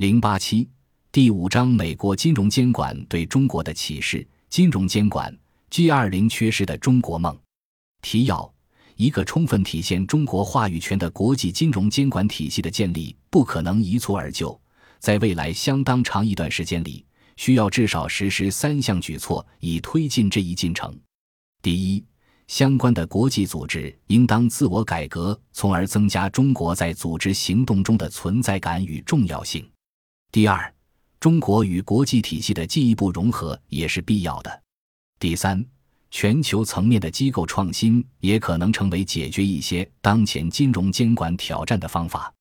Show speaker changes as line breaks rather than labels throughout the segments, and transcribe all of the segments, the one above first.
零八七第五章：美国金融监管对中国的启示。金融监管 G 二零缺失的中国梦。提要：一个充分体现中国话语权的国际金融监管体系的建立，不可能一蹴而就，在未来相当长一段时间里，需要至少实施三项举措以推进这一进程。第一，相关的国际组织应当自我改革，从而增加中国在组织行动中的存在感与重要性。第二，中国与国际体系的进一步融合也是必要的。第三，全球层面的机构创新也可能成为解决一些当前金融监管挑战的方法。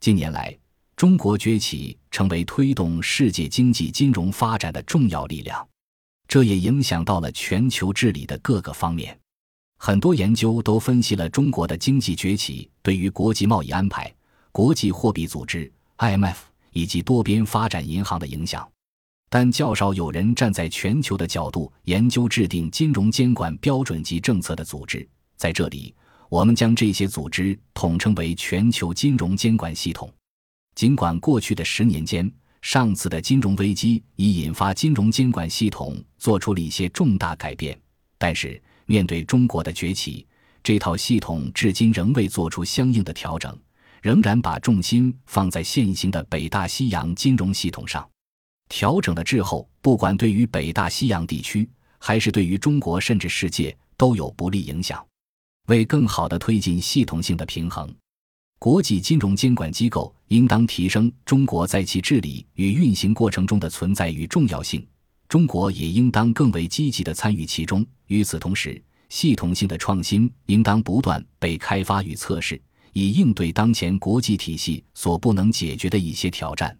近年来，中国崛起成为推动世界经济金融发展的重要力量，这也影响到了全球治理的各个方面。很多研究都分析了中国的经济崛起对于国际贸易安排、国际货币组织 （IMF） 以及多边发展银行的影响，但较少有人站在全球的角度研究制定金融监管标准及政策的组织。在这里，我们将这些组织统称为全球金融监管系统。尽管过去的十年间，上次的金融危机已引发金融监管系统做出了一些重大改变，但是。面对中国的崛起，这套系统至今仍未做出相应的调整，仍然把重心放在现行的北大西洋金融系统上。调整的滞后，不管对于北大西洋地区，还是对于中国，甚至世界，都有不利影响。为更好地推进系统性的平衡，国际金融监管机构应当提升中国在其治理与运行过程中的存在与重要性。中国也应当更为积极地参与其中。与此同时，系统性的创新应当不断被开发与测试，以应对当前国际体系所不能解决的一些挑战。